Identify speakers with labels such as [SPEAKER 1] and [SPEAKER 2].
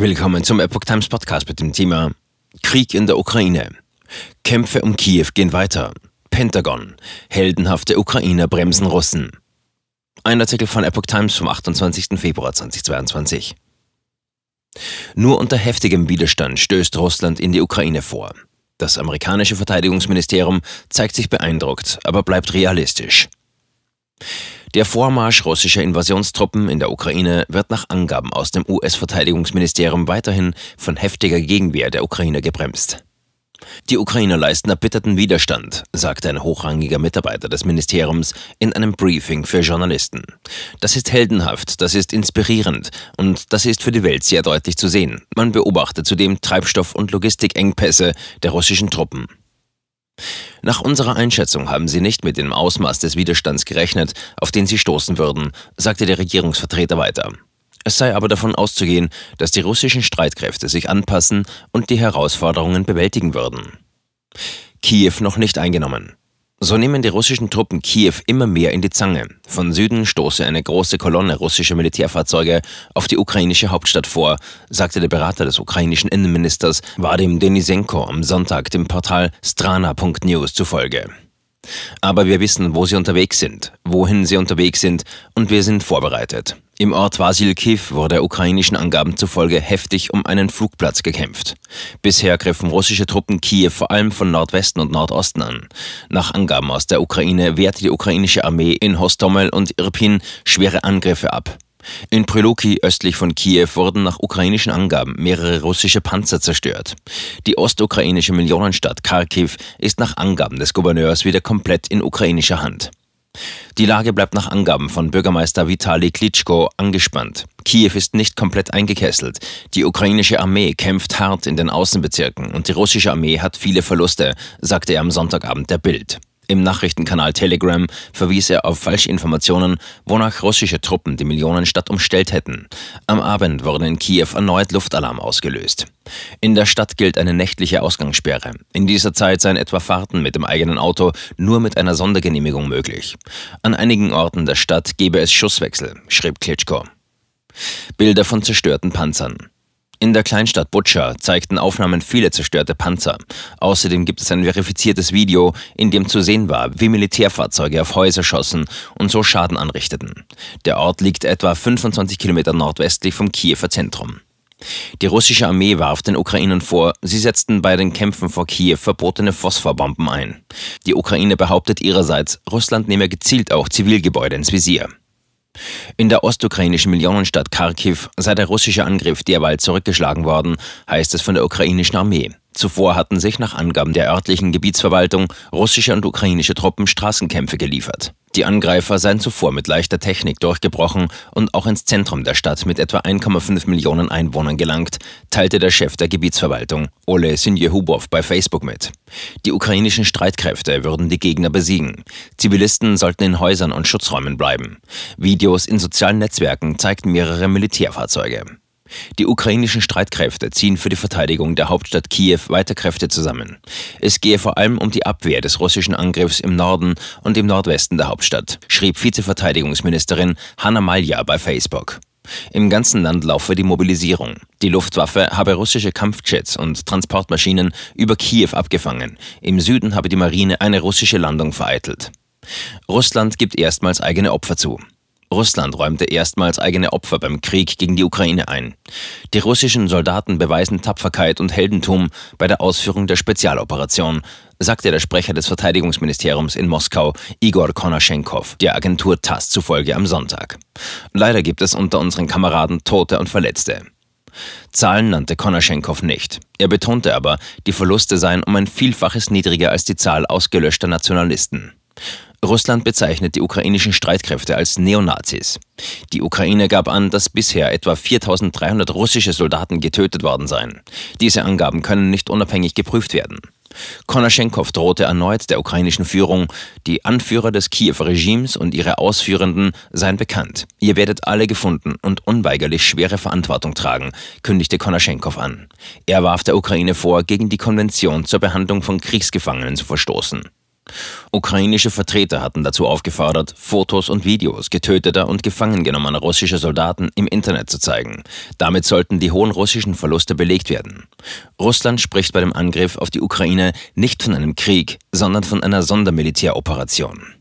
[SPEAKER 1] Willkommen zum Epoch Times Podcast mit dem Thema Krieg in der Ukraine. Kämpfe um Kiew gehen weiter. Pentagon. Heldenhafte Ukrainer bremsen Russen. Ein Artikel von Epoch Times vom 28. Februar 2022. Nur unter heftigem Widerstand stößt Russland in die Ukraine vor. Das amerikanische Verteidigungsministerium zeigt sich beeindruckt, aber bleibt realistisch. Der Vormarsch russischer Invasionstruppen in der Ukraine wird nach Angaben aus dem US-Verteidigungsministerium weiterhin von heftiger Gegenwehr der Ukraine gebremst. Die Ukrainer leisten erbitterten Widerstand, sagte ein hochrangiger Mitarbeiter des Ministeriums in einem Briefing für Journalisten. Das ist heldenhaft, das ist inspirierend und das ist für die Welt sehr deutlich zu sehen. Man beobachtet zudem Treibstoff- und Logistikengpässe der russischen Truppen. Nach unserer Einschätzung haben sie nicht mit dem Ausmaß des Widerstands gerechnet, auf den sie stoßen würden, sagte der Regierungsvertreter weiter. Es sei aber davon auszugehen, dass die russischen Streitkräfte sich anpassen und die Herausforderungen bewältigen würden. Kiew noch nicht eingenommen. So nehmen die russischen Truppen Kiew immer mehr in die Zange. Von Süden stoße eine große Kolonne russischer Militärfahrzeuge auf die ukrainische Hauptstadt vor, sagte der Berater des ukrainischen Innenministers Vadim Denisenko am Sonntag dem Portal strana.news zufolge. Aber wir wissen, wo sie unterwegs sind, wohin sie unterwegs sind und wir sind vorbereitet. Im Ort Vasilkiv wurde ukrainischen Angaben zufolge heftig um einen Flugplatz gekämpft. Bisher griffen russische Truppen Kiew vor allem von Nordwesten und Nordosten an. Nach Angaben aus der Ukraine wehrte die ukrainische Armee in Hostomel und Irpin schwere Angriffe ab. In Pryluki östlich von Kiew wurden nach ukrainischen Angaben mehrere russische Panzer zerstört. Die ostukrainische Millionenstadt Kharkiv ist nach Angaben des Gouverneurs wieder komplett in ukrainischer Hand. Die Lage bleibt nach Angaben von Bürgermeister Vitali Klitschko angespannt. Kiew ist nicht komplett eingekesselt. Die ukrainische Armee kämpft hart in den Außenbezirken und die russische Armee hat viele Verluste, sagte er am Sonntagabend der Bild. Im Nachrichtenkanal Telegram verwies er auf Falschinformationen, wonach russische Truppen die Millionenstadt umstellt hätten. Am Abend wurde in Kiew erneut Luftalarm ausgelöst. In der Stadt gilt eine nächtliche Ausgangssperre. In dieser Zeit seien etwa Fahrten mit dem eigenen Auto nur mit einer Sondergenehmigung möglich. An einigen Orten der Stadt gebe es Schusswechsel, schrieb Klitschko. Bilder von zerstörten Panzern. In der Kleinstadt Butscha zeigten Aufnahmen viele zerstörte Panzer. Außerdem gibt es ein verifiziertes Video, in dem zu sehen war, wie Militärfahrzeuge auf Häuser schossen und so Schaden anrichteten. Der Ort liegt etwa 25 Kilometer nordwestlich vom Kiewer Zentrum. Die russische Armee warf den Ukrainern vor, sie setzten bei den Kämpfen vor Kiew verbotene Phosphorbomben ein. Die Ukraine behauptet ihrerseits, Russland nehme gezielt auch Zivilgebäude ins Visier. In der ostukrainischen Millionenstadt Kharkiv sei der russische Angriff derweil zurückgeschlagen worden, heißt es von der ukrainischen Armee. Zuvor hatten sich nach Angaben der örtlichen Gebietsverwaltung russische und ukrainische Truppen Straßenkämpfe geliefert. Die Angreifer seien zuvor mit leichter Technik durchgebrochen und auch ins Zentrum der Stadt mit etwa 1,5 Millionen Einwohnern gelangt, teilte der Chef der Gebietsverwaltung, Ole Sinjehubov, bei Facebook mit. Die ukrainischen Streitkräfte würden die Gegner besiegen. Zivilisten sollten in Häusern und Schutzräumen bleiben. Videos in sozialen Netzwerken zeigten mehrere Militärfahrzeuge. Die ukrainischen Streitkräfte ziehen für die Verteidigung der Hauptstadt Kiew weiter Kräfte zusammen. Es gehe vor allem um die Abwehr des russischen Angriffs im Norden und im Nordwesten der Hauptstadt, schrieb Vizeverteidigungsministerin Hanna Malja bei Facebook. Im ganzen Land laufe die Mobilisierung. Die Luftwaffe habe russische Kampfjets und Transportmaschinen über Kiew abgefangen. Im Süden habe die Marine eine russische Landung vereitelt. Russland gibt erstmals eigene Opfer zu. Russland räumte erstmals eigene Opfer beim Krieg gegen die Ukraine ein. Die russischen Soldaten beweisen Tapferkeit und Heldentum bei der Ausführung der Spezialoperation, sagte der Sprecher des Verteidigungsministeriums in Moskau, Igor Konaschenkov, der Agentur TASS zufolge am Sonntag. Leider gibt es unter unseren Kameraden Tote und Verletzte. Zahlen nannte Konaschenkov nicht. Er betonte aber, die Verluste seien um ein Vielfaches niedriger als die Zahl ausgelöschter Nationalisten. Russland bezeichnet die ukrainischen Streitkräfte als Neonazis. Die Ukraine gab an, dass bisher etwa 4300 russische Soldaten getötet worden seien. Diese Angaben können nicht unabhängig geprüft werden. Konaschenkov drohte erneut der ukrainischen Führung, die Anführer des Kiewer Regimes und ihre Ausführenden seien bekannt. Ihr werdet alle gefunden und unweigerlich schwere Verantwortung tragen, kündigte Konaschenkov an. Er warf der Ukraine vor, gegen die Konvention zur Behandlung von Kriegsgefangenen zu verstoßen. Ukrainische Vertreter hatten dazu aufgefordert, Fotos und Videos getöteter und gefangen genommener russischer Soldaten im Internet zu zeigen. Damit sollten die hohen russischen Verluste belegt werden. Russland spricht bei dem Angriff auf die Ukraine nicht von einem Krieg, sondern von einer Sondermilitäroperation.